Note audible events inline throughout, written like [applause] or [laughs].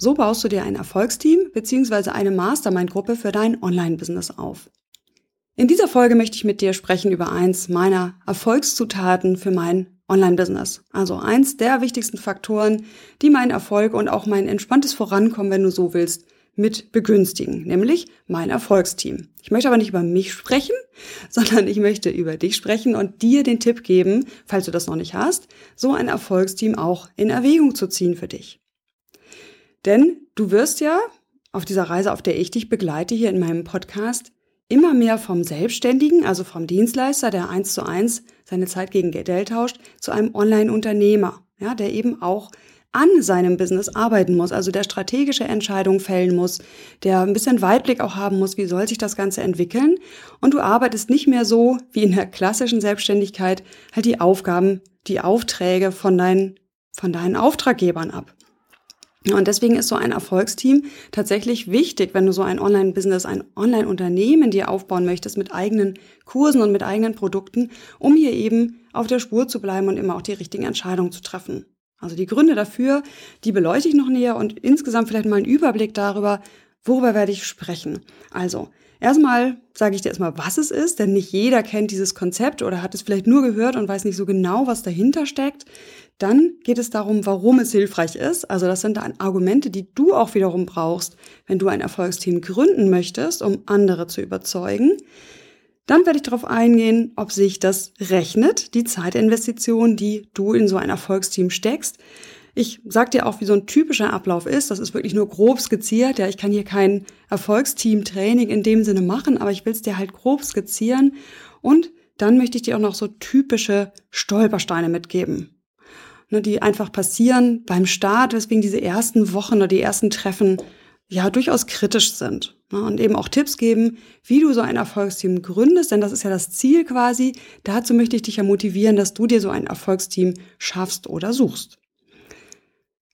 So baust du dir ein Erfolgsteam bzw. eine Mastermind-Gruppe für dein Online-Business auf. In dieser Folge möchte ich mit dir sprechen über eins meiner Erfolgszutaten für mein Online-Business. Also eins der wichtigsten Faktoren, die meinen Erfolg und auch mein entspanntes Vorankommen, wenn du so willst, mit begünstigen, nämlich mein Erfolgsteam. Ich möchte aber nicht über mich sprechen, [laughs] sondern ich möchte über dich sprechen und dir den Tipp geben, falls du das noch nicht hast, so ein Erfolgsteam auch in Erwägung zu ziehen für dich. Denn du wirst ja auf dieser Reise, auf der ich dich begleite hier in meinem Podcast, immer mehr vom Selbstständigen, also vom Dienstleister, der eins zu eins seine Zeit gegen Geld tauscht, zu einem Online-Unternehmer, ja, der eben auch an seinem Business arbeiten muss, also der strategische Entscheidungen fällen muss, der ein bisschen Weitblick auch haben muss, wie soll sich das Ganze entwickeln. Und du arbeitest nicht mehr so wie in der klassischen Selbstständigkeit halt die Aufgaben, die Aufträge von deinen, von deinen Auftraggebern ab. Und deswegen ist so ein Erfolgsteam tatsächlich wichtig, wenn du so ein Online-Business, ein Online-Unternehmen dir aufbauen möchtest mit eigenen Kursen und mit eigenen Produkten, um hier eben auf der Spur zu bleiben und immer auch die richtigen Entscheidungen zu treffen. Also die Gründe dafür, die beleuchte ich noch näher und insgesamt vielleicht mal einen Überblick darüber, worüber werde ich sprechen. Also, erstmal sage ich dir erstmal, was es ist, denn nicht jeder kennt dieses Konzept oder hat es vielleicht nur gehört und weiß nicht so genau, was dahinter steckt. Dann geht es darum, warum es hilfreich ist. Also das sind dann Argumente, die du auch wiederum brauchst, wenn du ein Erfolgsteam gründen möchtest, um andere zu überzeugen. Dann werde ich darauf eingehen, ob sich das rechnet, die Zeitinvestition, die du in so ein Erfolgsteam steckst. Ich sag dir auch, wie so ein typischer Ablauf ist. Das ist wirklich nur grob skizziert. Ja, ich kann hier kein Erfolgsteam-Training in dem Sinne machen, aber ich will es dir halt grob skizzieren. Und dann möchte ich dir auch noch so typische Stolpersteine mitgeben ne, die einfach passieren beim Start, weswegen diese ersten Wochen oder die ersten Treffen ja durchaus kritisch sind. Ne, und eben auch Tipps geben, wie du so ein Erfolgsteam gründest, denn das ist ja das Ziel quasi. Dazu möchte ich dich ja motivieren, dass du dir so ein Erfolgsteam schaffst oder suchst.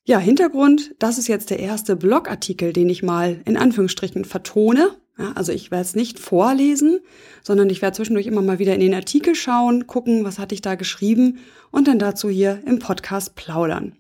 Ja, Hintergrund, das ist jetzt der erste Blogartikel, den ich mal in Anführungsstrichen vertone. Ja, also ich werde es nicht vorlesen, sondern ich werde zwischendurch immer mal wieder in den Artikel schauen, gucken, was hatte ich da geschrieben und dann dazu hier im Podcast plaudern.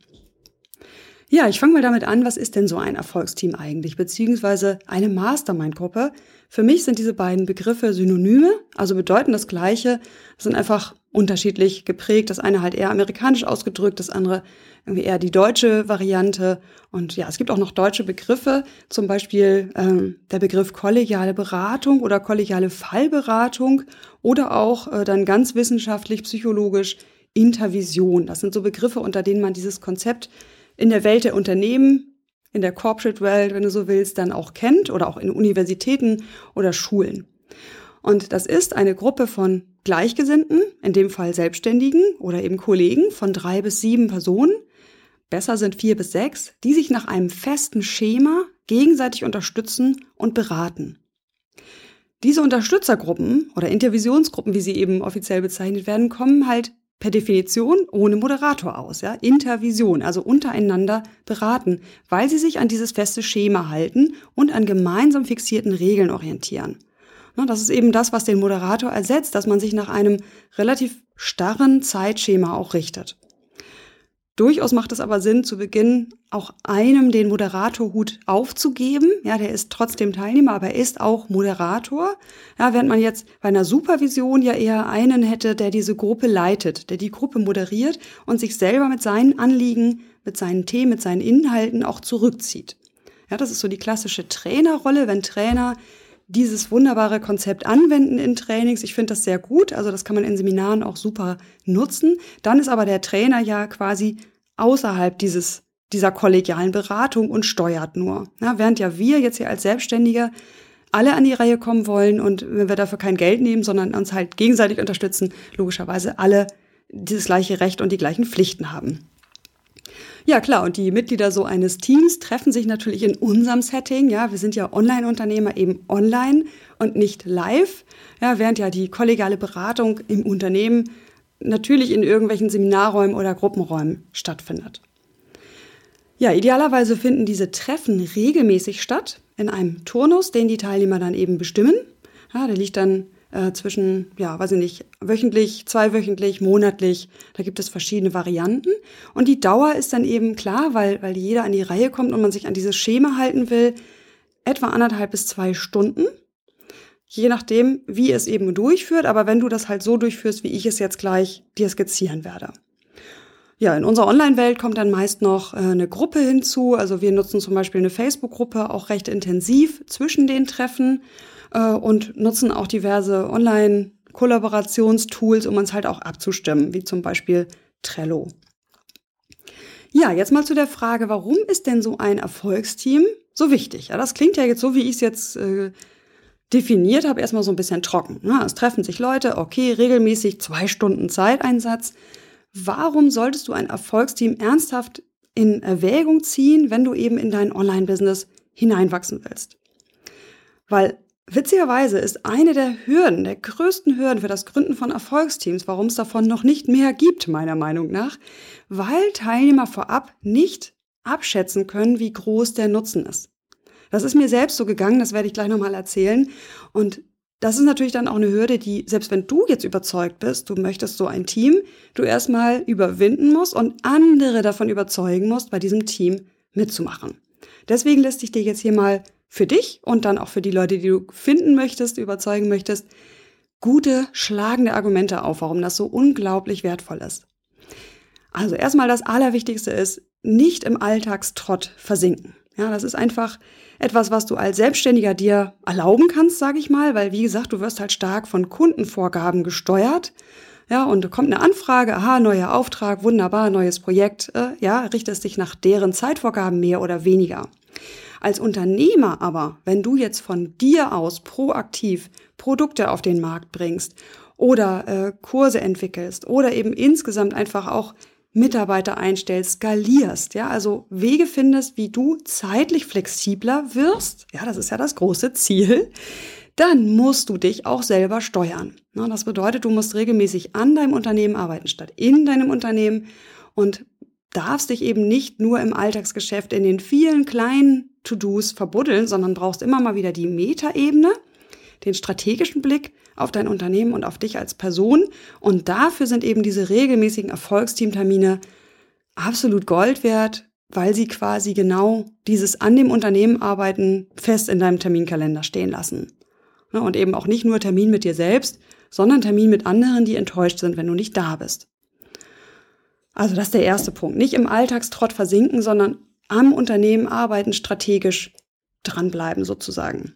Ja, ich fange mal damit an, was ist denn so ein Erfolgsteam eigentlich, beziehungsweise eine Mastermind-Gruppe. Für mich sind diese beiden Begriffe Synonyme, also bedeuten das Gleiche, sind einfach unterschiedlich geprägt. Das eine halt eher amerikanisch ausgedrückt, das andere irgendwie eher die deutsche Variante. Und ja, es gibt auch noch deutsche Begriffe, zum Beispiel ähm, der Begriff kollegiale Beratung oder kollegiale Fallberatung oder auch äh, dann ganz wissenschaftlich, psychologisch Intervision. Das sind so Begriffe, unter denen man dieses Konzept in der Welt der Unternehmen, in der Corporate Welt, wenn du so willst, dann auch kennt oder auch in Universitäten oder Schulen. Und das ist eine Gruppe von Gleichgesinnten, in dem Fall Selbstständigen oder eben Kollegen von drei bis sieben Personen, besser sind vier bis sechs, die sich nach einem festen Schema gegenseitig unterstützen und beraten. Diese Unterstützergruppen oder Intervisionsgruppen, wie sie eben offiziell bezeichnet werden, kommen halt per Definition ohne Moderator aus, ja, Intervision, also untereinander beraten, weil sie sich an dieses feste Schema halten und an gemeinsam fixierten Regeln orientieren. Das ist eben das, was den Moderator ersetzt, dass man sich nach einem relativ starren Zeitschema auch richtet. Durchaus macht es aber Sinn, zu Beginn auch einem den Moderatorhut aufzugeben. Ja, der ist trotzdem Teilnehmer, aber er ist auch Moderator. Ja, während man jetzt bei einer Supervision ja eher einen hätte, der diese Gruppe leitet, der die Gruppe moderiert und sich selber mit seinen Anliegen, mit seinen Themen, mit seinen Inhalten auch zurückzieht. Ja, das ist so die klassische Trainerrolle, wenn Trainer dieses wunderbare Konzept anwenden in Trainings. Ich finde das sehr gut. Also das kann man in Seminaren auch super nutzen. Dann ist aber der Trainer ja quasi außerhalb dieses dieser kollegialen Beratung und steuert nur. Ja, während ja wir jetzt hier als Selbstständige alle an die Reihe kommen wollen und wenn wir dafür kein Geld nehmen, sondern uns halt gegenseitig unterstützen, logischerweise alle dieses gleiche Recht und die gleichen Pflichten haben. Ja, klar. Und die Mitglieder so eines Teams treffen sich natürlich in unserem Setting. Ja, wir sind ja Online-Unternehmer eben online und nicht live. Ja, während ja die kollegiale Beratung im Unternehmen natürlich in irgendwelchen Seminarräumen oder Gruppenräumen stattfindet. Ja, idealerweise finden diese Treffen regelmäßig statt in einem Turnus, den die Teilnehmer dann eben bestimmen. Ja, der liegt dann äh, zwischen, ja, weiß ich nicht, wöchentlich, zweiwöchentlich, monatlich. Da gibt es verschiedene Varianten. Und die Dauer ist dann eben klar, weil, weil jeder an die Reihe kommt und man sich an dieses Schema halten will, etwa anderthalb bis zwei Stunden. Je nachdem, wie es eben durchführt. Aber wenn du das halt so durchführst, wie ich es jetzt gleich dir skizzieren werde. Ja, in unserer Online-Welt kommt dann meist noch äh, eine Gruppe hinzu. Also wir nutzen zum Beispiel eine Facebook-Gruppe auch recht intensiv zwischen den Treffen äh, und nutzen auch diverse Online-Kollaborationstools, um uns halt auch abzustimmen, wie zum Beispiel Trello. Ja, jetzt mal zu der Frage, warum ist denn so ein Erfolgsteam so wichtig? Ja, das klingt ja jetzt so, wie ich es jetzt äh, definiert habe, erstmal so ein bisschen trocken. Ne? Es treffen sich Leute, okay, regelmäßig zwei Stunden Zeiteinsatz. Warum solltest du ein Erfolgsteam ernsthaft in Erwägung ziehen, wenn du eben in dein Online-Business hineinwachsen willst? Weil Witzigerweise ist eine der Hürden, der größten Hürden für das Gründen von Erfolgsteams, warum es davon noch nicht mehr gibt, meiner Meinung nach, weil Teilnehmer vorab nicht abschätzen können, wie groß der Nutzen ist. Das ist mir selbst so gegangen, das werde ich gleich nochmal erzählen. Und das ist natürlich dann auch eine Hürde, die, selbst wenn du jetzt überzeugt bist, du möchtest so ein Team, du erstmal überwinden musst und andere davon überzeugen musst, bei diesem Team mitzumachen. Deswegen lässt ich dir jetzt hier mal für dich und dann auch für die Leute, die du finden möchtest, überzeugen möchtest, gute, schlagende Argumente auf, warum das so unglaublich wertvoll ist. Also erstmal das Allerwichtigste ist, nicht im Alltagstrott versinken. Ja, das ist einfach etwas, was du als Selbstständiger dir erlauben kannst, sage ich mal, weil wie gesagt, du wirst halt stark von Kundenvorgaben gesteuert. Ja, und kommt eine Anfrage, aha, neuer Auftrag, wunderbar, neues Projekt, äh, ja, richtest dich nach deren Zeitvorgaben mehr oder weniger. Als Unternehmer aber, wenn du jetzt von dir aus proaktiv Produkte auf den Markt bringst oder äh, Kurse entwickelst oder eben insgesamt einfach auch Mitarbeiter einstellst, skalierst, ja, also Wege findest, wie du zeitlich flexibler wirst, ja, das ist ja das große Ziel, dann musst du dich auch selber steuern. Das bedeutet, du musst regelmäßig an deinem Unternehmen arbeiten, statt in deinem Unternehmen und darfst dich eben nicht nur im Alltagsgeschäft in den vielen kleinen To-Dos verbuddeln, sondern brauchst immer mal wieder die Metaebene, den strategischen Blick auf dein Unternehmen und auf dich als Person. Und dafür sind eben diese regelmäßigen Erfolgsteamtermine absolut Gold wert, weil sie quasi genau dieses an dem Unternehmen arbeiten fest in deinem Terminkalender stehen lassen. Und eben auch nicht nur Termin mit dir selbst, sondern Termin mit anderen, die enttäuscht sind, wenn du nicht da bist. Also das ist der erste Punkt. Nicht im Alltagstrott versinken, sondern am Unternehmen arbeiten, strategisch dranbleiben sozusagen.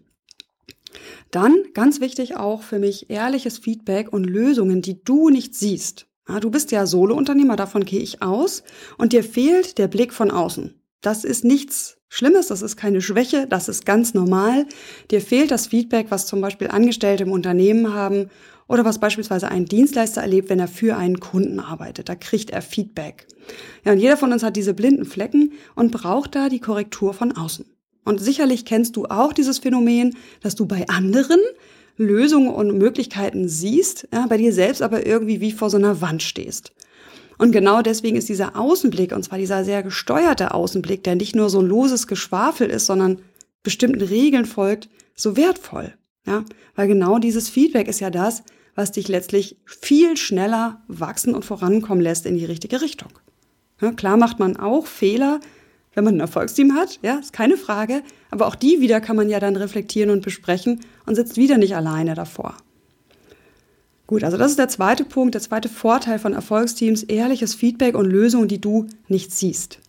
Dann, ganz wichtig auch für mich, ehrliches Feedback und Lösungen, die du nicht siehst. Ja, du bist ja Solo-Unternehmer, davon gehe ich aus, und dir fehlt der Blick von außen. Das ist nichts Schlimmes, das ist keine Schwäche, das ist ganz normal. Dir fehlt das Feedback, was zum Beispiel Angestellte im Unternehmen haben oder was beispielsweise ein Dienstleister erlebt, wenn er für einen Kunden arbeitet. Da kriegt er Feedback. Ja, und jeder von uns hat diese blinden Flecken und braucht da die Korrektur von außen. Und sicherlich kennst du auch dieses Phänomen, dass du bei anderen Lösungen und Möglichkeiten siehst, ja, bei dir selbst aber irgendwie wie vor so einer Wand stehst. Und genau deswegen ist dieser Außenblick, und zwar dieser sehr gesteuerte Außenblick, der nicht nur so ein loses Geschwafel ist, sondern bestimmten Regeln folgt, so wertvoll. Ja, weil genau dieses Feedback ist ja das, was dich letztlich viel schneller wachsen und vorankommen lässt in die richtige Richtung. Ja, klar macht man auch Fehler, wenn man ein Erfolgsteam hat, ja, ist keine Frage, aber auch die wieder kann man ja dann reflektieren und besprechen und sitzt wieder nicht alleine davor. Gut, also das ist der zweite Punkt, der zweite Vorteil von Erfolgsteams, ehrliches Feedback und Lösungen, die du nicht siehst.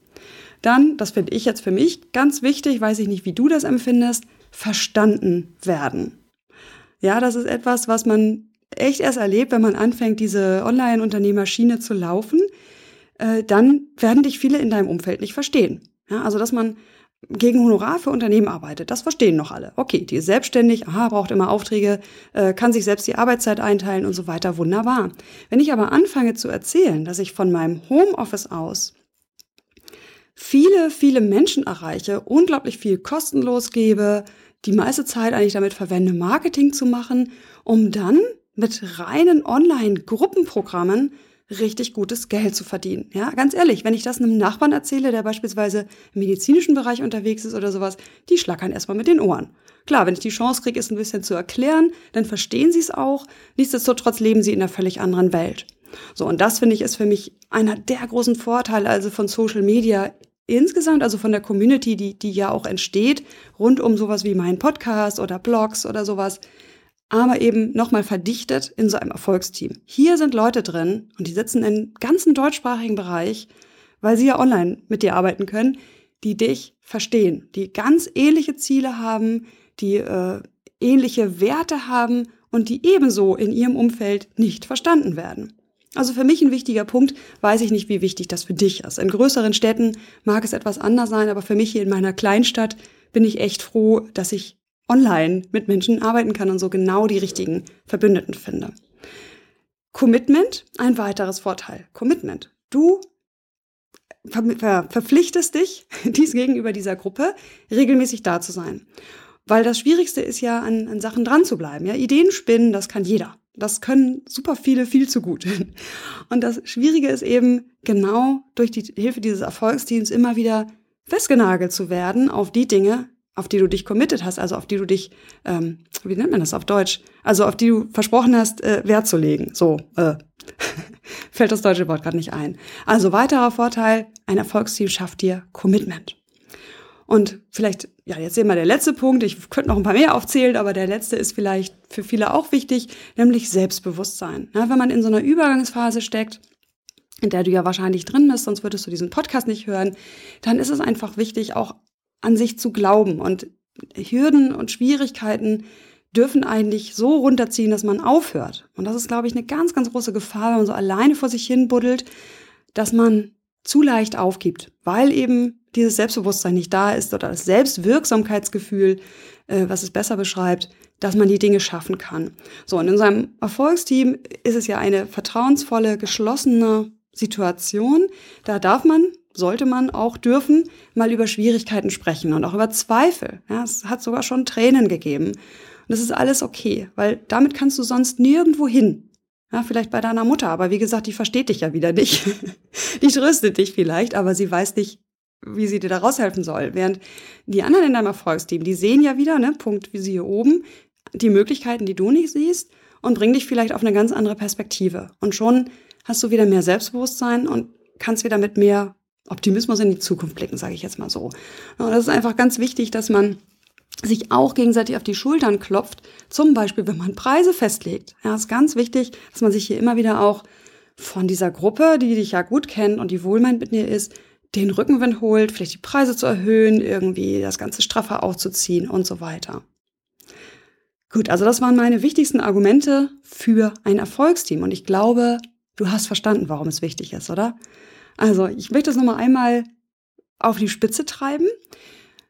Dann, das finde ich jetzt für mich ganz wichtig, weiß ich nicht, wie du das empfindest, verstanden werden. Ja, das ist etwas, was man echt erst erlebt, wenn man anfängt, diese Online-Unternehmerschiene zu laufen, äh, dann werden dich viele in deinem Umfeld nicht verstehen. Ja, also, dass man gegen Honorar für Unternehmen arbeitet, das verstehen noch alle. Okay, die ist selbstständig, aha, braucht immer Aufträge, äh, kann sich selbst die Arbeitszeit einteilen und so weiter, wunderbar. Wenn ich aber anfange zu erzählen, dass ich von meinem Homeoffice aus viele, viele Menschen erreiche, unglaublich viel kostenlos gebe, die meiste Zeit eigentlich damit verwende, Marketing zu machen, um dann mit reinen Online-Gruppenprogrammen richtig gutes Geld zu verdienen. Ja, ganz ehrlich, wenn ich das einem Nachbarn erzähle, der beispielsweise im medizinischen Bereich unterwegs ist oder sowas, die schlackern erstmal mit den Ohren. Klar, wenn ich die Chance kriege, es ein bisschen zu erklären, dann verstehen sie es auch. Nichtsdestotrotz leben sie in einer völlig anderen Welt. So, und das finde ich ist für mich einer der großen Vorteile also von Social Media insgesamt, also von der Community, die, die ja auch entsteht, rund um sowas wie mein Podcast oder Blogs oder sowas, aber eben nochmal verdichtet in so einem Erfolgsteam. Hier sind Leute drin und die sitzen im ganzen deutschsprachigen Bereich, weil sie ja online mit dir arbeiten können, die dich verstehen, die ganz ähnliche Ziele haben, die äh, ähnliche Werte haben und die ebenso in ihrem Umfeld nicht verstanden werden. Also für mich ein wichtiger Punkt, weiß ich nicht, wie wichtig das für dich ist. In größeren Städten mag es etwas anders sein, aber für mich hier in meiner Kleinstadt bin ich echt froh, dass ich online mit Menschen arbeiten kann und so genau die richtigen Verbündeten finde. Commitment, ein weiteres Vorteil. Commitment. Du ver ver verpflichtest dich, [laughs] dies gegenüber dieser Gruppe, regelmäßig da zu sein. Weil das Schwierigste ist ja, an, an Sachen dran zu bleiben. Ja, Ideen spinnen, das kann jeder. Das können super viele viel zu gut. [laughs] Und das Schwierige ist eben, genau durch die Hilfe dieses Erfolgsteams immer wieder festgenagelt zu werden auf die Dinge, auf die du dich committed hast, also auf die du dich, ähm, wie nennt man das auf Deutsch? Also auf die du versprochen hast, äh, Wert zu legen. So, äh, [laughs] fällt das deutsche Wort gerade nicht ein. Also weiterer Vorteil, ein Erfolgsteam schafft dir Commitment. Und vielleicht, ja, jetzt sehen wir der letzte Punkt. Ich könnte noch ein paar mehr aufzählen, aber der letzte ist vielleicht für viele auch wichtig, nämlich Selbstbewusstsein. Ja, wenn man in so einer Übergangsphase steckt, in der du ja wahrscheinlich drin bist, sonst würdest du diesen Podcast nicht hören, dann ist es einfach wichtig, auch an sich zu glauben. Und Hürden und Schwierigkeiten dürfen eigentlich so runterziehen, dass man aufhört. Und das ist, glaube ich, eine ganz, ganz große Gefahr, wenn man so alleine vor sich hin buddelt, dass man zu leicht aufgibt, weil eben dieses Selbstbewusstsein nicht da ist oder das Selbstwirksamkeitsgefühl, äh, was es besser beschreibt, dass man die Dinge schaffen kann. So, und in seinem Erfolgsteam ist es ja eine vertrauensvolle, geschlossene Situation. Da darf man, sollte man auch dürfen, mal über Schwierigkeiten sprechen und auch über Zweifel. Ja, es hat sogar schon Tränen gegeben. Und das ist alles okay, weil damit kannst du sonst nirgendwo hin. Ja, vielleicht bei deiner Mutter, aber wie gesagt, die versteht dich ja wieder nicht. [laughs] die tröstet dich vielleicht, aber sie weiß nicht, wie sie dir da raushelfen soll. Während die anderen in deinem Erfolgsteam, die sehen ja wieder, ne, Punkt wie sie hier oben, die Möglichkeiten, die du nicht siehst und bringen dich vielleicht auf eine ganz andere Perspektive. Und schon hast du wieder mehr Selbstbewusstsein und kannst wieder mit mehr Optimismus in die Zukunft blicken, sage ich jetzt mal so. Und das ist einfach ganz wichtig, dass man sich auch gegenseitig auf die Schultern klopft, zum Beispiel, wenn man Preise festlegt. Ja, ist ganz wichtig, dass man sich hier immer wieder auch von dieser Gruppe, die dich ja gut kennt und die wohlmeint mit dir ist, den Rückenwind holt, vielleicht die Preise zu erhöhen, irgendwie das Ganze straffer aufzuziehen und so weiter. Gut, also das waren meine wichtigsten Argumente für ein Erfolgsteam und ich glaube, du hast verstanden, warum es wichtig ist, oder? Also, ich möchte es nochmal einmal auf die Spitze treiben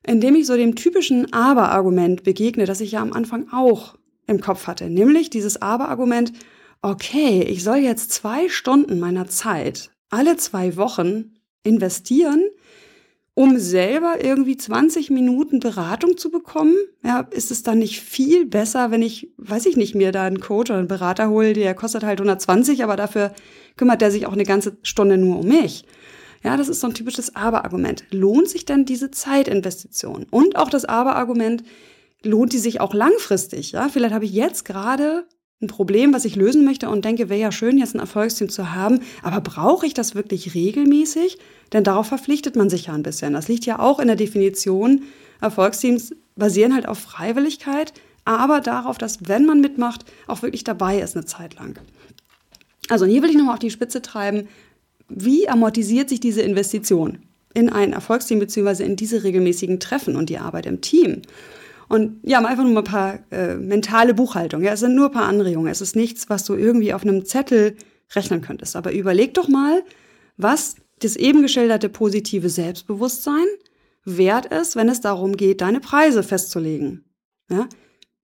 indem ich so dem typischen Aber-Argument begegne, das ich ja am Anfang auch im Kopf hatte. Nämlich dieses Aber-Argument, okay, ich soll jetzt zwei Stunden meiner Zeit alle zwei Wochen investieren, um selber irgendwie 20 Minuten Beratung zu bekommen? Ja, ist es dann nicht viel besser, wenn ich, weiß ich nicht, mir da einen Coach oder einen Berater hole, der kostet halt 120, aber dafür kümmert der sich auch eine ganze Stunde nur um mich? Ja, das ist so ein typisches Aber-Argument. Lohnt sich denn diese Zeitinvestition? Und auch das Aber-Argument, lohnt die sich auch langfristig? Ja, vielleicht habe ich jetzt gerade ein Problem, was ich lösen möchte und denke, wäre ja schön, jetzt ein Erfolgsteam zu haben. Aber brauche ich das wirklich regelmäßig? Denn darauf verpflichtet man sich ja ein bisschen. Das liegt ja auch in der Definition. Erfolgsteams basieren halt auf Freiwilligkeit, aber darauf, dass, wenn man mitmacht, auch wirklich dabei ist eine Zeit lang. Also hier will ich nochmal auf die Spitze treiben wie amortisiert sich diese Investition in ein Erfolgsteam beziehungsweise in diese regelmäßigen Treffen und die Arbeit im Team? Und ja, einfach nur mal ein paar äh, mentale Buchhaltung. Ja, es sind nur ein paar Anregungen. Es ist nichts, was du irgendwie auf einem Zettel rechnen könntest. Aber überleg doch mal, was das eben geschilderte positive Selbstbewusstsein wert ist, wenn es darum geht, deine Preise festzulegen. Ja?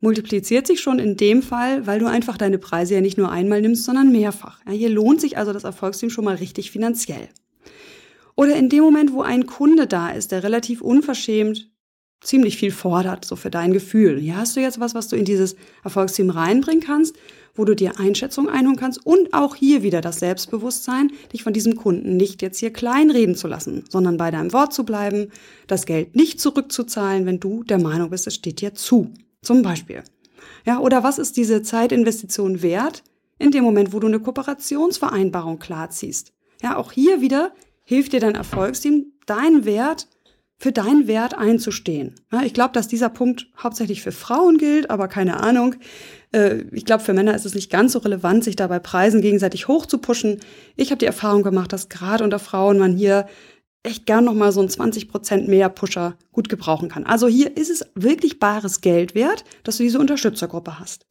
multipliziert sich schon in dem Fall, weil du einfach deine Preise ja nicht nur einmal nimmst, sondern mehrfach. Ja, hier lohnt sich also das Erfolgsteam schon mal richtig finanziell. Oder in dem Moment, wo ein Kunde da ist, der relativ unverschämt ziemlich viel fordert, so für dein Gefühl. Hier hast du jetzt was, was du in dieses Erfolgsteam reinbringen kannst, wo du dir Einschätzungen einholen kannst und auch hier wieder das Selbstbewusstsein, dich von diesem Kunden nicht jetzt hier kleinreden zu lassen, sondern bei deinem Wort zu bleiben, das Geld nicht zurückzuzahlen, wenn du der Meinung bist, es steht dir zu. Zum Beispiel. Ja, oder was ist diese Zeitinvestition wert in dem Moment, wo du eine Kooperationsvereinbarung klarziehst? Ja, auch hier wieder hilft dir dein Erfolgsteam, deinen Wert für deinen Wert einzustehen. Ja, ich glaube, dass dieser Punkt hauptsächlich für Frauen gilt, aber keine Ahnung. Äh, ich glaube, für Männer ist es nicht ganz so relevant, sich dabei Preisen gegenseitig hochzupuschen. Ich habe die Erfahrung gemacht, dass gerade unter Frauen man hier echt gern noch mal so ein 20 Prozent mehr Pusher gut gebrauchen kann. Also hier ist es wirklich bares Geld wert, dass du diese Unterstützergruppe hast.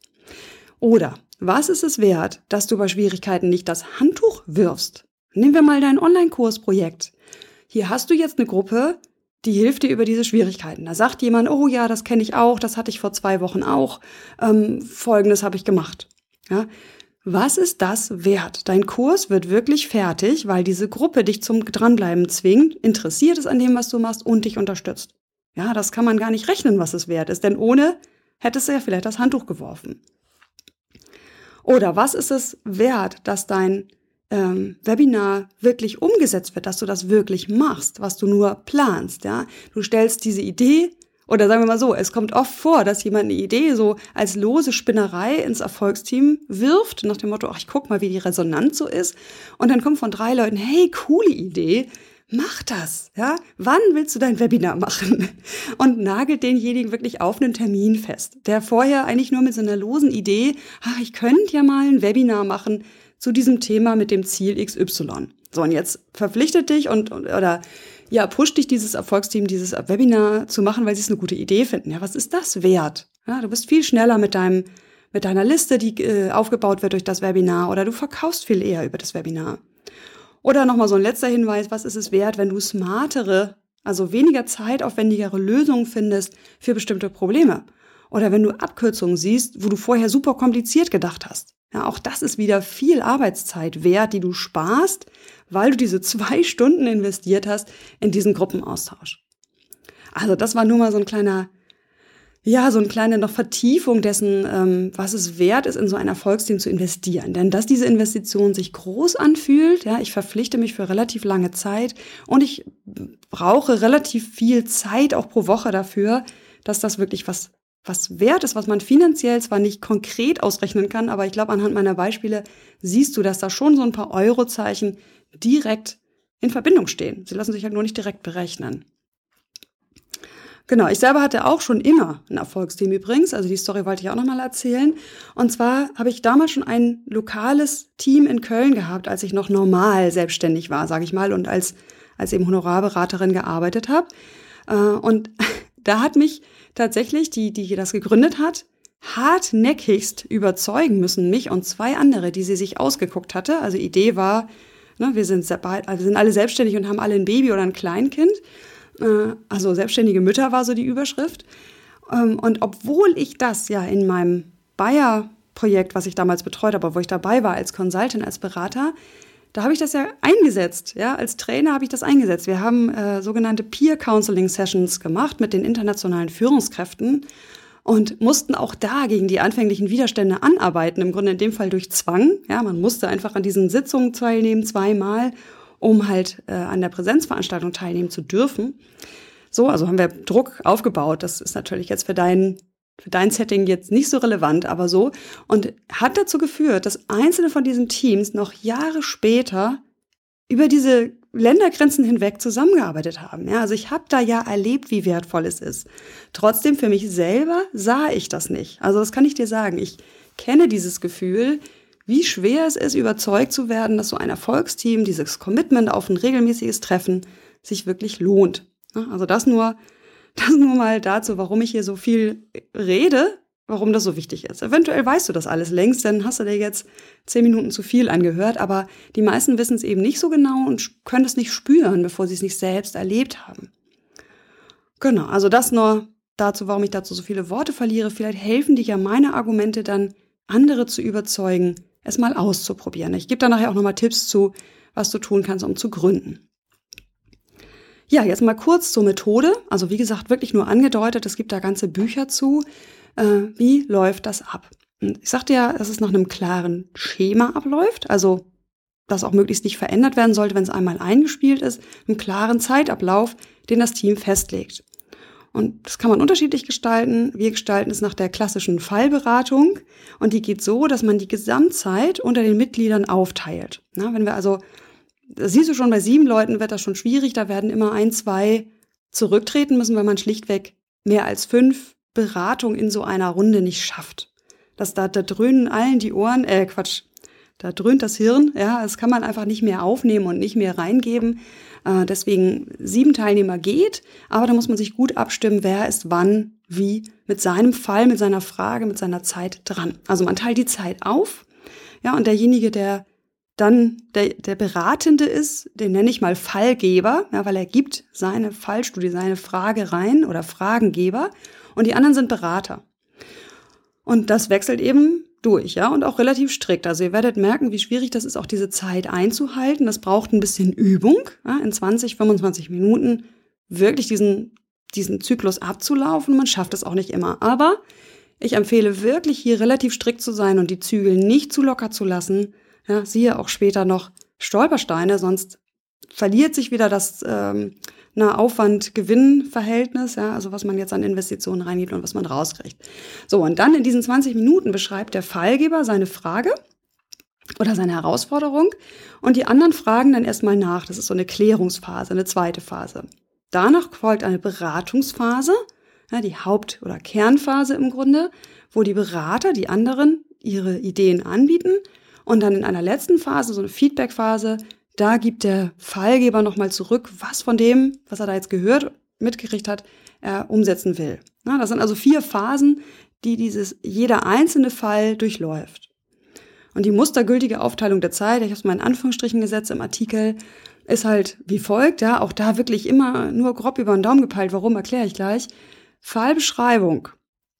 Oder was ist es wert, dass du bei Schwierigkeiten nicht das Handtuch wirfst? Nehmen wir mal dein Online-Kursprojekt. Hier hast du jetzt eine Gruppe, die hilft dir über diese Schwierigkeiten. Da sagt jemand, oh ja, das kenne ich auch, das hatte ich vor zwei Wochen auch, ähm, folgendes habe ich gemacht. Ja? Was ist das wert? Dein Kurs wird wirklich fertig, weil diese Gruppe dich zum Dranbleiben zwingt, interessiert ist an dem, was du machst und dich unterstützt. Ja, das kann man gar nicht rechnen, was es wert ist, denn ohne hättest du ja vielleicht das Handtuch geworfen. Oder was ist es wert, dass dein ähm, Webinar wirklich umgesetzt wird, dass du das wirklich machst, was du nur planst, ja. Du stellst diese Idee oder sagen wir mal so, es kommt oft vor, dass jemand eine Idee so als lose Spinnerei ins Erfolgsteam wirft, nach dem Motto, ach, ich guck mal, wie die Resonanz so ist. Und dann kommt von drei Leuten, hey, coole Idee, mach das, ja. Wann willst du dein Webinar machen? [laughs] Und nagelt denjenigen wirklich auf einen Termin fest, der vorher eigentlich nur mit so einer losen Idee, ach, ich könnte ja mal ein Webinar machen, zu diesem Thema mit dem Ziel XY. So, und jetzt verpflichtet dich und, oder ja, pusht dich dieses Erfolgsteam, dieses Webinar zu machen, weil sie es eine gute Idee finden. Ja, was ist das wert? Ja, du bist viel schneller mit deinem, mit deiner Liste, die äh, aufgebaut wird durch das Webinar, oder du verkaufst viel eher über das Webinar. Oder nochmal so ein letzter Hinweis, was ist es wert, wenn du smartere, also weniger zeitaufwendigere Lösungen findest für bestimmte Probleme? Oder wenn du Abkürzungen siehst, wo du vorher super kompliziert gedacht hast. Ja, auch das ist wieder viel Arbeitszeit wert, die du sparst, weil du diese [laughs] zwei Stunden investiert hast in diesen Gruppenaustausch. Also das war nur mal so ein kleiner, ja, so eine kleine noch Vertiefung dessen, ähm, was es wert ist, in so ein Erfolgsteam zu investieren. Denn dass diese Investition sich groß anfühlt, ja, ich verpflichte mich für relativ lange Zeit und ich brauche relativ viel Zeit auch pro Woche dafür, dass das wirklich was was wert ist, was man finanziell zwar nicht konkret ausrechnen kann, aber ich glaube, anhand meiner Beispiele siehst du, dass da schon so ein paar Eurozeichen direkt in Verbindung stehen. Sie lassen sich halt nur nicht direkt berechnen. Genau, ich selber hatte auch schon immer ein Erfolgsteam übrigens, also die Story wollte ich auch nochmal erzählen. Und zwar habe ich damals schon ein lokales Team in Köln gehabt, als ich noch normal selbstständig war, sage ich mal, und als, als eben Honorarberaterin gearbeitet habe. Äh, und [laughs] da hat mich tatsächlich, die, die das gegründet hat, hartnäckigst überzeugen müssen, mich und zwei andere, die sie sich ausgeguckt hatte. Also Idee war, ne, wir, sind, wir sind alle selbstständig und haben alle ein Baby oder ein Kleinkind. Äh, also selbstständige Mütter war so die Überschrift. Ähm, und obwohl ich das ja in meinem Bayer-Projekt, was ich damals betreut habe, wo ich dabei war als Consultant, als Berater, da habe ich das ja eingesetzt. Ja, als Trainer habe ich das eingesetzt. Wir haben äh, sogenannte Peer Counseling Sessions gemacht mit den internationalen Führungskräften und mussten auch da gegen die anfänglichen Widerstände anarbeiten. Im Grunde in dem Fall durch Zwang. Ja, man musste einfach an diesen Sitzungen teilnehmen, zweimal, um halt äh, an der Präsenzveranstaltung teilnehmen zu dürfen. So, also haben wir Druck aufgebaut. Das ist natürlich jetzt für deinen für dein Setting jetzt nicht so relevant, aber so. Und hat dazu geführt, dass einzelne von diesen Teams noch Jahre später über diese Ländergrenzen hinweg zusammengearbeitet haben. Ja, also ich habe da ja erlebt, wie wertvoll es ist. Trotzdem für mich selber sah ich das nicht. Also das kann ich dir sagen. Ich kenne dieses Gefühl, wie schwer es ist, überzeugt zu werden, dass so ein Erfolgsteam, dieses Commitment auf ein regelmäßiges Treffen sich wirklich lohnt. Also das nur das nur mal dazu, warum ich hier so viel rede, warum das so wichtig ist. Eventuell weißt du das alles längst, dann hast du dir jetzt zehn Minuten zu viel angehört, aber die meisten wissen es eben nicht so genau und können es nicht spüren, bevor sie es nicht selbst erlebt haben. Genau, also das nur dazu, warum ich dazu so viele Worte verliere. Vielleicht helfen dir ja meine Argumente dann, andere zu überzeugen, es mal auszuprobieren. Ich gebe da nachher auch nochmal Tipps zu, was du tun kannst, um zu gründen. Ja, jetzt mal kurz zur Methode. Also wie gesagt, wirklich nur angedeutet, es gibt da ganze Bücher zu. Äh, wie läuft das ab? Ich sagte ja, dass es nach einem klaren Schema abläuft, also das auch möglichst nicht verändert werden sollte, wenn es einmal eingespielt ist, einen klaren Zeitablauf, den das Team festlegt. Und das kann man unterschiedlich gestalten. Wir gestalten es nach der klassischen Fallberatung. Und die geht so, dass man die Gesamtzeit unter den Mitgliedern aufteilt. Na, wenn wir also, das siehst du schon, bei sieben Leuten wird das schon schwierig. Da werden immer ein, zwei zurücktreten müssen, weil man schlichtweg mehr als fünf Beratungen in so einer Runde nicht schafft. Das, da, da dröhnen allen die Ohren, äh, Quatsch, da dröhnt das Hirn, ja, das kann man einfach nicht mehr aufnehmen und nicht mehr reingeben. Äh, deswegen sieben Teilnehmer geht, aber da muss man sich gut abstimmen, wer ist wann, wie mit seinem Fall, mit seiner Frage, mit seiner Zeit dran. Also man teilt die Zeit auf, ja, und derjenige, der dann der, der Beratende ist, den nenne ich mal Fallgeber, ja, weil er gibt seine Fallstudie, seine Frage rein oder Fragengeber und die anderen sind Berater. Und das wechselt eben durch, ja, und auch relativ strikt. Also ihr werdet merken, wie schwierig das ist, auch diese Zeit einzuhalten. Das braucht ein bisschen Übung, ja, in 20, 25 Minuten wirklich diesen, diesen Zyklus abzulaufen. Man schafft es auch nicht immer. Aber ich empfehle wirklich hier relativ strikt zu sein und die Zügel nicht zu locker zu lassen. Ja, siehe auch später noch Stolpersteine, sonst verliert sich wieder das ähm, Aufwand-Gewinn-Verhältnis, ja, also was man jetzt an Investitionen reingibt und was man rauskriegt. So, und dann in diesen 20 Minuten beschreibt der Fallgeber seine Frage oder seine Herausforderung und die anderen fragen dann erstmal nach. Das ist so eine Klärungsphase, eine zweite Phase. Danach folgt eine Beratungsphase, ja, die Haupt- oder Kernphase im Grunde, wo die Berater, die anderen, ihre Ideen anbieten und dann in einer letzten Phase, so eine Feedback-Phase, da gibt der Fallgeber nochmal zurück, was von dem, was er da jetzt gehört, mitgekriegt hat, er umsetzen will. Na, das sind also vier Phasen, die dieses jeder einzelne Fall durchläuft. Und die mustergültige Aufteilung der Zeit, ich habe es mal in Anführungsstrichen gesetzt im Artikel, ist halt wie folgt, ja, auch da wirklich immer nur grob über den Daumen gepeilt, warum, erkläre ich gleich. Fallbeschreibung,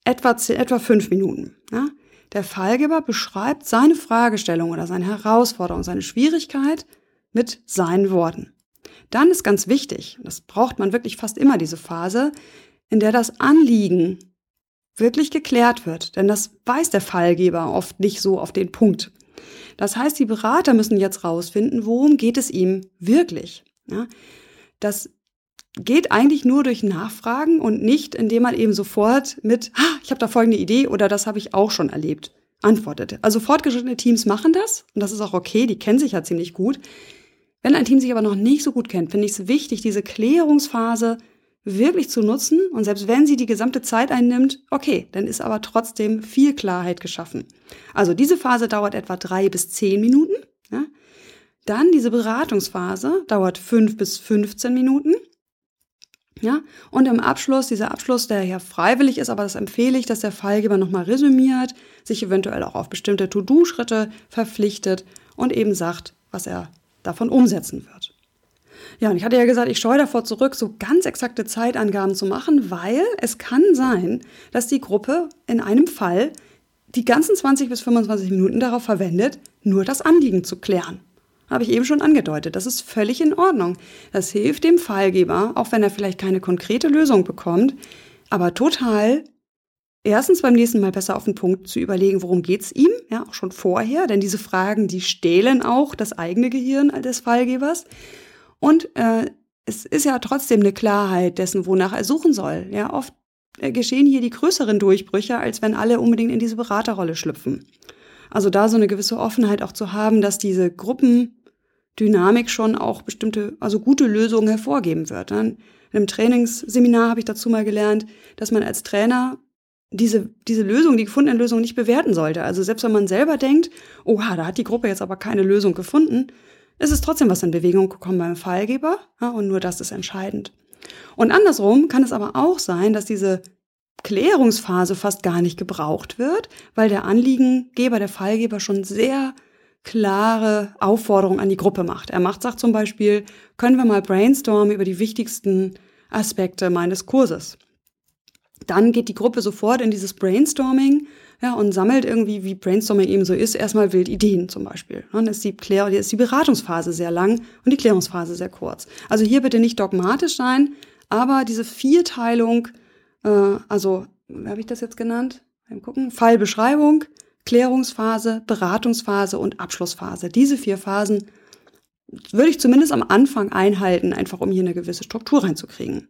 etwa, etwa fünf Minuten. Ja. Der Fallgeber beschreibt seine Fragestellung oder seine Herausforderung, seine Schwierigkeit mit seinen Worten. Dann ist ganz wichtig, das braucht man wirklich fast immer diese Phase, in der das Anliegen wirklich geklärt wird, denn das weiß der Fallgeber oft nicht so auf den Punkt. Das heißt, die Berater müssen jetzt rausfinden, worum geht es ihm wirklich. Ja, das geht eigentlich nur durch Nachfragen und nicht, indem man eben sofort mit, ah, ich habe da folgende Idee oder das habe ich auch schon erlebt, antwortet. Also fortgeschrittene Teams machen das und das ist auch okay, die kennen sich ja ziemlich gut. Wenn ein Team sich aber noch nicht so gut kennt, finde ich es wichtig, diese Klärungsphase wirklich zu nutzen. Und selbst wenn sie die gesamte Zeit einnimmt, okay, dann ist aber trotzdem viel Klarheit geschaffen. Also diese Phase dauert etwa drei bis zehn Minuten. Ja. Dann diese Beratungsphase dauert fünf bis 15 Minuten. Ja, und im Abschluss, dieser Abschluss, der ja freiwillig ist, aber das empfehle ich, dass der Fallgeber nochmal resümiert, sich eventuell auch auf bestimmte To-Do-Schritte verpflichtet und eben sagt, was er davon umsetzen wird. Ja, und ich hatte ja gesagt, ich scheue davor zurück, so ganz exakte Zeitangaben zu machen, weil es kann sein, dass die Gruppe in einem Fall die ganzen 20 bis 25 Minuten darauf verwendet, nur das Anliegen zu klären. Habe ich eben schon angedeutet. Das ist völlig in Ordnung. Das hilft dem Fallgeber, auch wenn er vielleicht keine konkrete Lösung bekommt, aber total erstens beim nächsten Mal besser auf den Punkt zu überlegen, worum geht's ihm, ja, auch schon vorher, denn diese Fragen, die stählen auch das eigene Gehirn des Fallgebers. Und äh, es ist ja trotzdem eine Klarheit dessen, wonach er suchen soll. Ja, oft äh, geschehen hier die größeren Durchbrüche, als wenn alle unbedingt in diese Beraterrolle schlüpfen. Also da so eine gewisse Offenheit auch zu haben, dass diese Gruppendynamik schon auch bestimmte, also gute Lösungen hervorgeben wird. Dann in einem Trainingsseminar habe ich dazu mal gelernt, dass man als Trainer diese, diese Lösung, die gefundene Lösung nicht bewerten sollte. Also selbst wenn man selber denkt, oha, da hat die Gruppe jetzt aber keine Lösung gefunden, ist es trotzdem was in Bewegung gekommen beim Fallgeber ja, und nur das ist entscheidend. Und andersrum kann es aber auch sein, dass diese Klärungsphase fast gar nicht gebraucht wird, weil der Anliegengeber, der Fallgeber schon sehr klare Aufforderungen an die Gruppe macht. Er macht, sagt zum Beispiel, können wir mal brainstormen über die wichtigsten Aspekte meines Kurses. Dann geht die Gruppe sofort in dieses Brainstorming ja, und sammelt irgendwie, wie Brainstorming eben so ist, erstmal wild Ideen zum Beispiel. Dann ist die, Klär ist die Beratungsphase sehr lang und die Klärungsphase sehr kurz. Also hier bitte nicht dogmatisch sein, aber diese Vierteilung, äh, also, wie habe ich das jetzt genannt? Mal gucken. Fallbeschreibung, Klärungsphase, Beratungsphase und Abschlussphase. Diese vier Phasen würde ich zumindest am Anfang einhalten, einfach um hier eine gewisse Struktur reinzukriegen.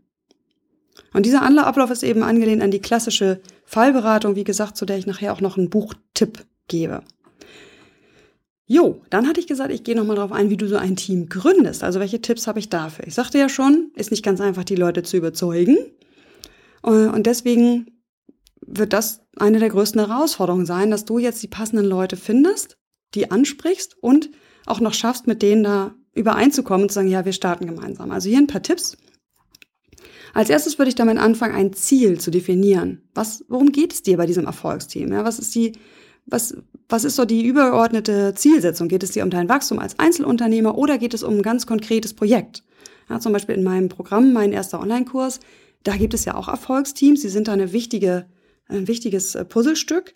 Und dieser Ablauf ist eben angelehnt an die klassische Fallberatung, wie gesagt, zu der ich nachher auch noch einen Buchtipp gebe. Jo, dann hatte ich gesagt, ich gehe nochmal darauf ein, wie du so ein Team gründest. Also welche Tipps habe ich dafür? Ich sagte ja schon, ist nicht ganz einfach, die Leute zu überzeugen. Äh, und deswegen wird das eine der größten Herausforderungen sein, dass du jetzt die passenden Leute findest, die ansprichst und auch noch schaffst, mit denen da übereinzukommen und zu sagen, ja, wir starten gemeinsam. Also hier ein paar Tipps. Als erstes würde ich damit anfangen, ein Ziel zu definieren. Was, worum geht es dir bei diesem Erfolgsteam? Ja, was ist die, was, was ist so die übergeordnete Zielsetzung? Geht es dir um dein Wachstum als Einzelunternehmer oder geht es um ein ganz konkretes Projekt? Ja, zum Beispiel in meinem Programm, mein erster Online-Kurs, da gibt es ja auch Erfolgsteams. Sie sind da eine wichtige, ein wichtiges äh, Puzzlestück.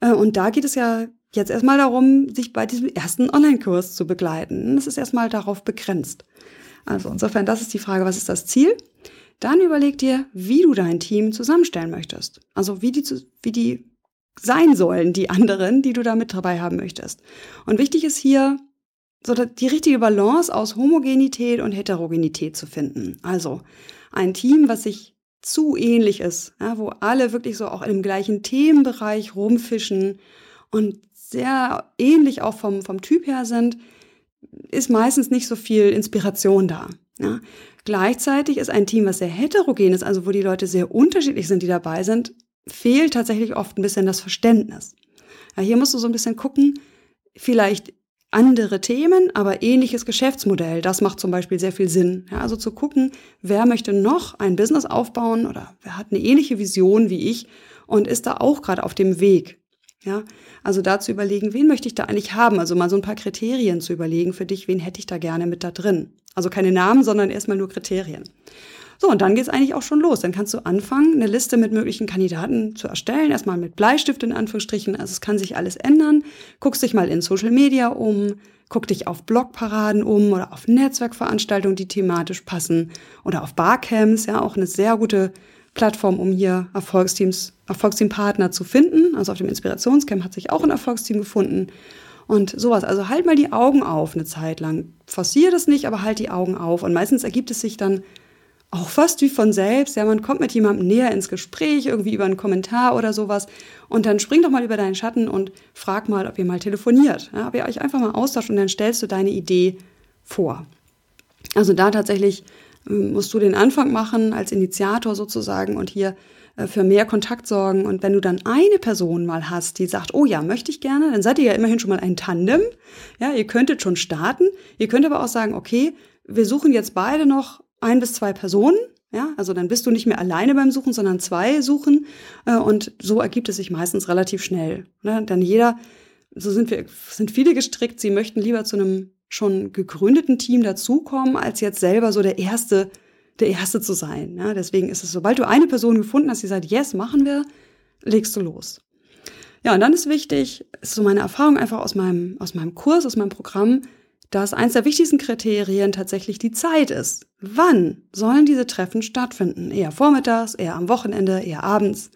Äh, und da geht es ja jetzt erstmal darum, sich bei diesem ersten Online-Kurs zu begleiten. Das ist erstmal darauf begrenzt. Also insofern, das ist die Frage, was ist das Ziel? Dann überleg dir, wie du dein Team zusammenstellen möchtest. Also wie die, wie die sein sollen, die anderen, die du da mit dabei haben möchtest. Und wichtig ist hier, so die richtige Balance aus Homogenität und Heterogenität zu finden. Also ein Team, was sich zu ähnlich ist, ja, wo alle wirklich so auch im gleichen Themenbereich rumfischen und sehr ähnlich auch vom, vom Typ her sind, ist meistens nicht so viel Inspiration da. Ja. Gleichzeitig ist ein Team, was sehr heterogen ist, also wo die Leute sehr unterschiedlich sind, die dabei sind, fehlt tatsächlich oft ein bisschen das Verständnis. Ja, hier musst du so ein bisschen gucken, vielleicht andere Themen, aber ähnliches Geschäftsmodell. Das macht zum Beispiel sehr viel Sinn. Ja, also zu gucken, wer möchte noch ein Business aufbauen oder wer hat eine ähnliche Vision wie ich und ist da auch gerade auf dem Weg. Ja, also da zu überlegen, wen möchte ich da eigentlich haben? Also mal so ein paar Kriterien zu überlegen für dich, wen hätte ich da gerne mit da drin? Also keine Namen, sondern erstmal nur Kriterien. So, und dann geht's eigentlich auch schon los. Dann kannst du anfangen, eine Liste mit möglichen Kandidaten zu erstellen. Erstmal mit Bleistift in Anführungsstrichen. Also es kann sich alles ändern. Guckst dich mal in Social Media um, guck dich auf Blogparaden um oder auf Netzwerkveranstaltungen, die thematisch passen oder auf Barcamps, ja, auch eine sehr gute Plattform, um hier Erfolgsteams, Erfolgsteampartner zu finden. Also auf dem Inspirationscamp hat sich auch ein Erfolgsteam gefunden. Und sowas. Also halt mal die Augen auf eine Zeit lang. Forciere das nicht, aber halt die Augen auf. Und meistens ergibt es sich dann auch fast wie von selbst. Ja, man kommt mit jemandem näher ins Gespräch, irgendwie über einen Kommentar oder sowas. Und dann spring doch mal über deinen Schatten und frag mal, ob ihr mal telefoniert. Ja, ob ihr euch einfach mal austauscht und dann stellst du deine Idee vor. Also da tatsächlich musst du den Anfang machen als Initiator sozusagen und hier äh, für mehr Kontakt sorgen. Und wenn du dann eine Person mal hast, die sagt, oh ja, möchte ich gerne, dann seid ihr ja immerhin schon mal ein Tandem. Ja, ihr könntet schon starten. Ihr könnt aber auch sagen, okay, wir suchen jetzt beide noch ein bis zwei Personen. Ja, also dann bist du nicht mehr alleine beim Suchen, sondern zwei suchen. Äh, und so ergibt es sich meistens relativ schnell. Ne? Dann jeder, so sind wir, sind viele gestrickt, sie möchten lieber zu einem schon gegründeten Team dazukommen, als jetzt selber so der erste, der erste zu sein. Ja, deswegen ist es, sobald du eine Person gefunden hast, die sagt, yes, machen wir, legst du los. Ja, und dann ist wichtig, ist so meine Erfahrung einfach aus meinem, aus meinem Kurs, aus meinem Programm, dass eins der wichtigsten Kriterien tatsächlich die Zeit ist. Wann sollen diese Treffen stattfinden? Eher vormittags, eher am Wochenende, eher abends.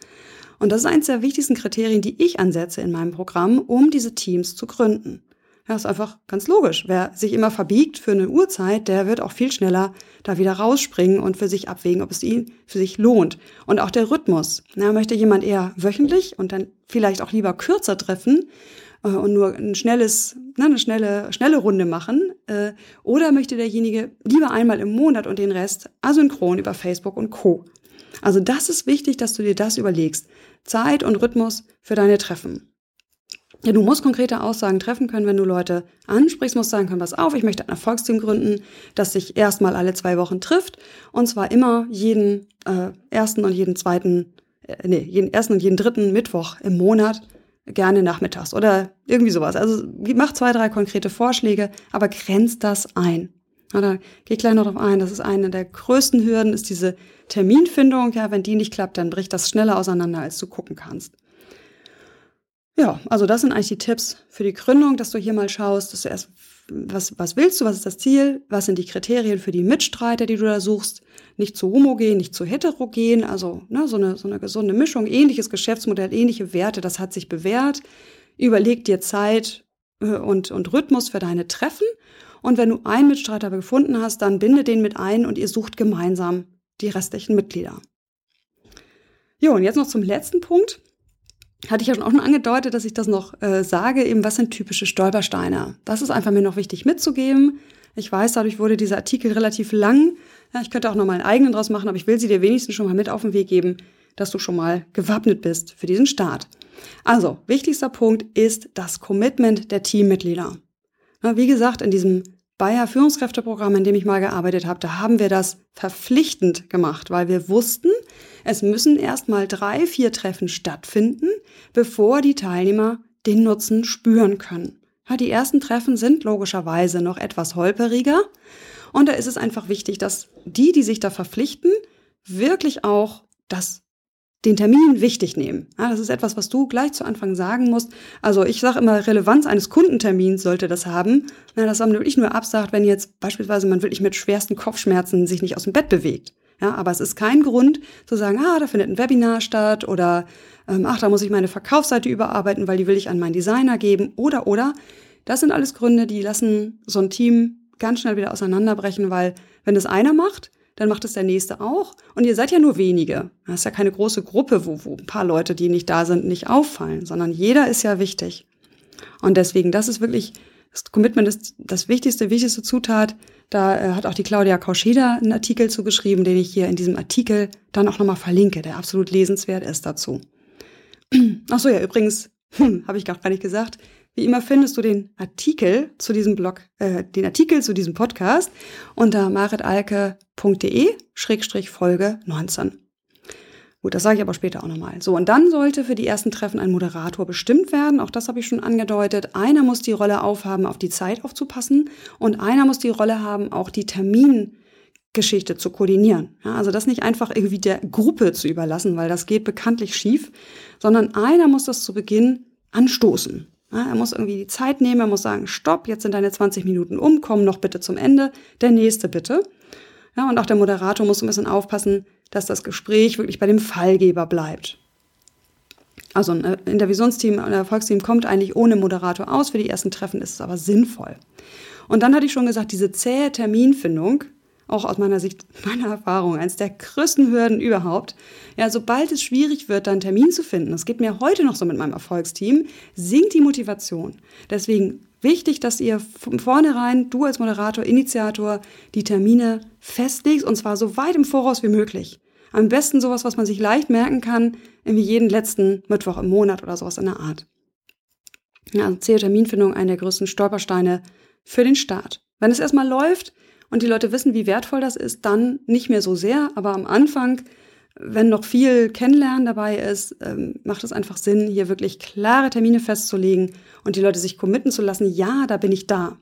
Und das ist eins der wichtigsten Kriterien, die ich ansetze in meinem Programm, um diese Teams zu gründen. Ja, ist einfach ganz logisch. Wer sich immer verbiegt für eine Uhrzeit, der wird auch viel schneller da wieder rausspringen und für sich abwägen, ob es ihn für sich lohnt. Und auch der Rhythmus. Ja, möchte jemand eher wöchentlich und dann vielleicht auch lieber kürzer treffen und nur ein schnelles, ne, eine schnelle, schnelle Runde machen? Äh, oder möchte derjenige lieber einmal im Monat und den Rest asynchron über Facebook und Co. Also das ist wichtig, dass du dir das überlegst. Zeit und Rhythmus für deine Treffen. Ja, du musst konkrete Aussagen treffen können, wenn du Leute ansprichst, musst sagen können, pass auf, ich möchte ein Erfolgsteam gründen, das sich erstmal alle zwei Wochen trifft und zwar immer jeden äh, ersten und jeden zweiten, äh, nee, jeden ersten und jeden dritten Mittwoch im Monat, gerne nachmittags oder irgendwie sowas. Also mach zwei, drei konkrete Vorschläge, aber grenzt das ein. Ja, da gehe ich gleich noch drauf ein. Das ist eine der größten Hürden, ist diese Terminfindung. Ja, wenn die nicht klappt, dann bricht das schneller auseinander, als du gucken kannst. Ja, also das sind eigentlich die Tipps für die Gründung, dass du hier mal schaust, dass du erst, was, was willst du, was ist das Ziel, was sind die Kriterien für die Mitstreiter, die du da suchst, nicht zu homogen, nicht zu heterogen, also ne, so, eine, so eine gesunde Mischung, ähnliches Geschäftsmodell, ähnliche Werte, das hat sich bewährt. Überleg dir Zeit äh, und, und Rhythmus für deine Treffen und wenn du einen Mitstreiter gefunden hast, dann binde den mit ein und ihr sucht gemeinsam die restlichen Mitglieder. Jo, und jetzt noch zum letzten Punkt hatte ich ja schon angedeutet, dass ich das noch äh, sage, eben was sind typische Stolpersteine. Das ist einfach mir noch wichtig mitzugeben. Ich weiß, dadurch wurde dieser Artikel relativ lang. Ja, ich könnte auch noch mal einen eigenen draus machen, aber ich will sie dir wenigstens schon mal mit auf den Weg geben, dass du schon mal gewappnet bist für diesen Start. Also, wichtigster Punkt ist das Commitment der Teammitglieder. Na, wie gesagt, in diesem Bayer Führungskräfteprogramm, in dem ich mal gearbeitet habe, da haben wir das verpflichtend gemacht, weil wir wussten, es müssen erst mal drei, vier Treffen stattfinden, bevor die Teilnehmer den Nutzen spüren können. Ja, die ersten Treffen sind logischerweise noch etwas holperiger und da ist es einfach wichtig, dass die, die sich da verpflichten, wirklich auch das den Termin wichtig nehmen. Ja, das ist etwas, was du gleich zu Anfang sagen musst. Also ich sage immer, Relevanz eines Kundentermins sollte das haben. Na, dass man wirklich nur absagt, wenn jetzt beispielsweise man wirklich mit schwersten Kopfschmerzen sich nicht aus dem Bett bewegt. Ja, aber es ist kein Grund zu sagen, ah, da findet ein Webinar statt oder ähm, ach, da muss ich meine Verkaufsseite überarbeiten, weil die will ich an meinen Designer geben oder oder. Das sind alles Gründe, die lassen so ein Team ganz schnell wieder auseinanderbrechen, weil wenn das einer macht, dann macht es der nächste auch. Und ihr seid ja nur wenige. Das ist ja keine große Gruppe, wo, wo ein paar Leute, die nicht da sind, nicht auffallen, sondern jeder ist ja wichtig. Und deswegen, das ist wirklich, das Commitment ist das wichtigste, wichtigste Zutat. Da äh, hat auch die Claudia Kauscheda einen Artikel zugeschrieben, den ich hier in diesem Artikel dann auch nochmal verlinke, der absolut lesenswert ist dazu. [clears throat] Ach so, ja, übrigens, hm, [clears throat] habe ich gar nicht gesagt, wie immer findest du den Artikel zu diesem Blog, äh, den Artikel zu diesem Podcast unter maritalke.de-folge 19. Gut, das sage ich aber später auch nochmal. So, und dann sollte für die ersten Treffen ein Moderator bestimmt werden. Auch das habe ich schon angedeutet. Einer muss die Rolle aufhaben, auf die Zeit aufzupassen. Und einer muss die Rolle haben, auch die Termingeschichte zu koordinieren. Ja, also das nicht einfach irgendwie der Gruppe zu überlassen, weil das geht bekanntlich schief, sondern einer muss das zu Beginn anstoßen. Er muss irgendwie die Zeit nehmen, er muss sagen, stopp, jetzt sind deine 20 Minuten um, komm noch bitte zum Ende, der nächste bitte. Ja, und auch der Moderator muss ein bisschen aufpassen, dass das Gespräch wirklich bei dem Fallgeber bleibt. Also ein Intervisionsteam, ein Erfolgsteam kommt eigentlich ohne Moderator aus. Für die ersten Treffen ist es aber sinnvoll. Und dann hatte ich schon gesagt, diese zähe Terminfindung, auch aus meiner Sicht, [laughs] meiner Erfahrung, eines der größten Hürden überhaupt. Ja, sobald es schwierig wird, dann einen Termin zu finden, das geht mir heute noch so mit meinem Erfolgsteam, sinkt die Motivation. Deswegen wichtig, dass ihr von vornherein, du als Moderator, Initiator, die Termine festlegst und zwar so weit im Voraus wie möglich. Am besten sowas, was man sich leicht merken kann, irgendwie jeden letzten Mittwoch im Monat oder sowas in der Art. Ja, also zähe Terminfindung einer der größten Stolpersteine für den Start. Wenn es erstmal läuft, und die Leute wissen, wie wertvoll das ist, dann nicht mehr so sehr. Aber am Anfang, wenn noch viel Kennenlernen dabei ist, ähm, macht es einfach Sinn, hier wirklich klare Termine festzulegen und die Leute sich committen zu lassen, ja, da bin ich da.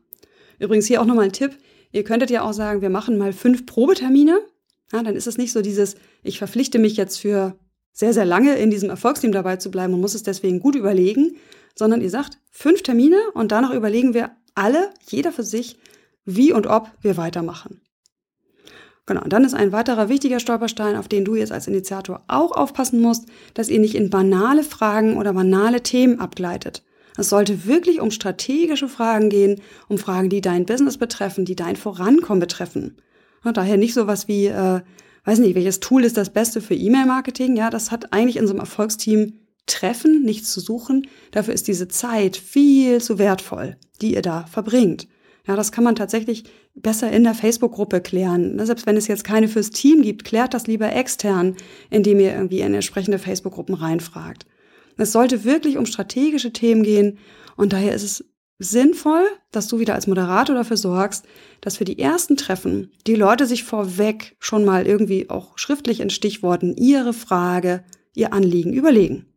Übrigens hier auch nochmal ein Tipp. Ihr könntet ja auch sagen, wir machen mal fünf Probetermine. Ja, dann ist es nicht so dieses, ich verpflichte mich jetzt für sehr, sehr lange in diesem Erfolgsteam dabei zu bleiben und muss es deswegen gut überlegen, sondern ihr sagt fünf Termine und danach überlegen wir alle, jeder für sich, wie und ob wir weitermachen. Genau, und dann ist ein weiterer wichtiger Stolperstein, auf den du jetzt als Initiator auch aufpassen musst, dass ihr nicht in banale Fragen oder banale Themen abgleitet. Es sollte wirklich um strategische Fragen gehen, um Fragen, die dein Business betreffen, die dein Vorankommen betreffen. Und daher nicht sowas wie, äh, weiß nicht, welches Tool ist das Beste für E-Mail-Marketing? Ja, das hat eigentlich in so einem Erfolgsteam Treffen nichts zu suchen. Dafür ist diese Zeit viel zu wertvoll, die ihr da verbringt. Ja, das kann man tatsächlich besser in der Facebook-Gruppe klären. Selbst wenn es jetzt keine fürs Team gibt, klärt das lieber extern, indem ihr irgendwie in entsprechende Facebook-Gruppen reinfragt. Es sollte wirklich um strategische Themen gehen und daher ist es sinnvoll, dass du wieder als Moderator dafür sorgst, dass für die ersten Treffen die Leute sich vorweg schon mal irgendwie auch schriftlich in Stichworten ihre Frage, ihr Anliegen überlegen.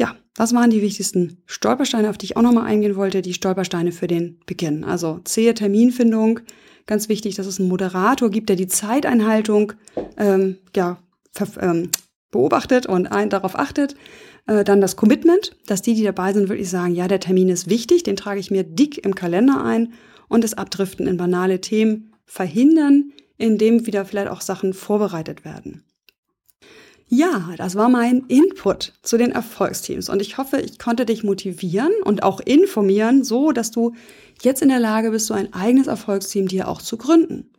Ja, das waren die wichtigsten Stolpersteine, auf die ich auch nochmal eingehen wollte. Die Stolpersteine für den Beginn. Also zähe Terminfindung. Ganz wichtig, dass es einen Moderator gibt, der die Zeiteinhaltung ähm, ja, ähm, beobachtet und ein, darauf achtet. Äh, dann das Commitment, dass die, die dabei sind, wirklich sagen, ja, der Termin ist wichtig, den trage ich mir dick im Kalender ein und das Abdriften in banale Themen verhindern, indem wieder vielleicht auch Sachen vorbereitet werden. Ja, das war mein Input zu den Erfolgsteams und ich hoffe, ich konnte dich motivieren und auch informieren, so dass du jetzt in der Lage bist, so ein eigenes Erfolgsteam dir auch zu gründen.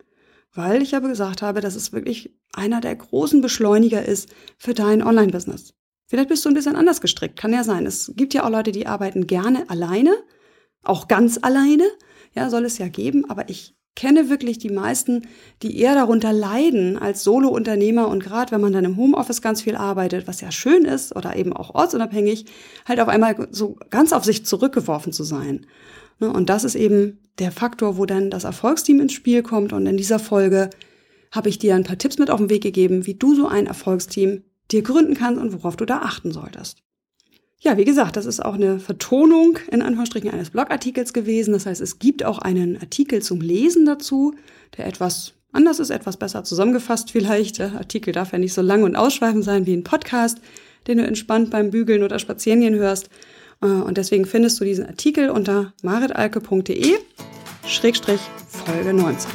Weil ich aber gesagt habe, dass es wirklich einer der großen Beschleuniger ist für dein Online-Business. Vielleicht bist du ein bisschen anders gestrickt, kann ja sein. Es gibt ja auch Leute, die arbeiten gerne alleine, auch ganz alleine. Ja, soll es ja geben, aber ich kenne wirklich die meisten, die eher darunter leiden als Solo-Unternehmer und gerade wenn man dann im Homeoffice ganz viel arbeitet, was ja schön ist oder eben auch ortsunabhängig, halt auf einmal so ganz auf sich zurückgeworfen zu sein. Ne, und das ist eben der Faktor, wo dann das Erfolgsteam ins Spiel kommt. Und in dieser Folge habe ich dir ein paar Tipps mit auf den Weg gegeben, wie du so ein Erfolgsteam dir gründen kannst und worauf du da achten solltest. Ja, wie gesagt, das ist auch eine Vertonung in Anführungsstrichen eines Blogartikels gewesen. Das heißt, es gibt auch einen Artikel zum Lesen dazu, der etwas anders ist, etwas besser zusammengefasst vielleicht. Der Artikel darf ja nicht so lang und ausschweifend sein wie ein Podcast, den du entspannt beim Bügeln oder Spazierengehen hörst. Äh, und deswegen findest du diesen Artikel unter maritalke.de Schrägstrich Folge 19.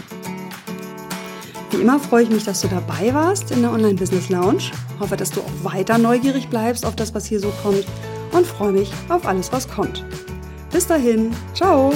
Wie immer freue ich mich, dass du dabei warst in der Online Business Lounge. Hoffe, dass du auch weiter neugierig bleibst auf das, was hier so kommt und freue mich auf alles, was kommt. Bis dahin, ciao!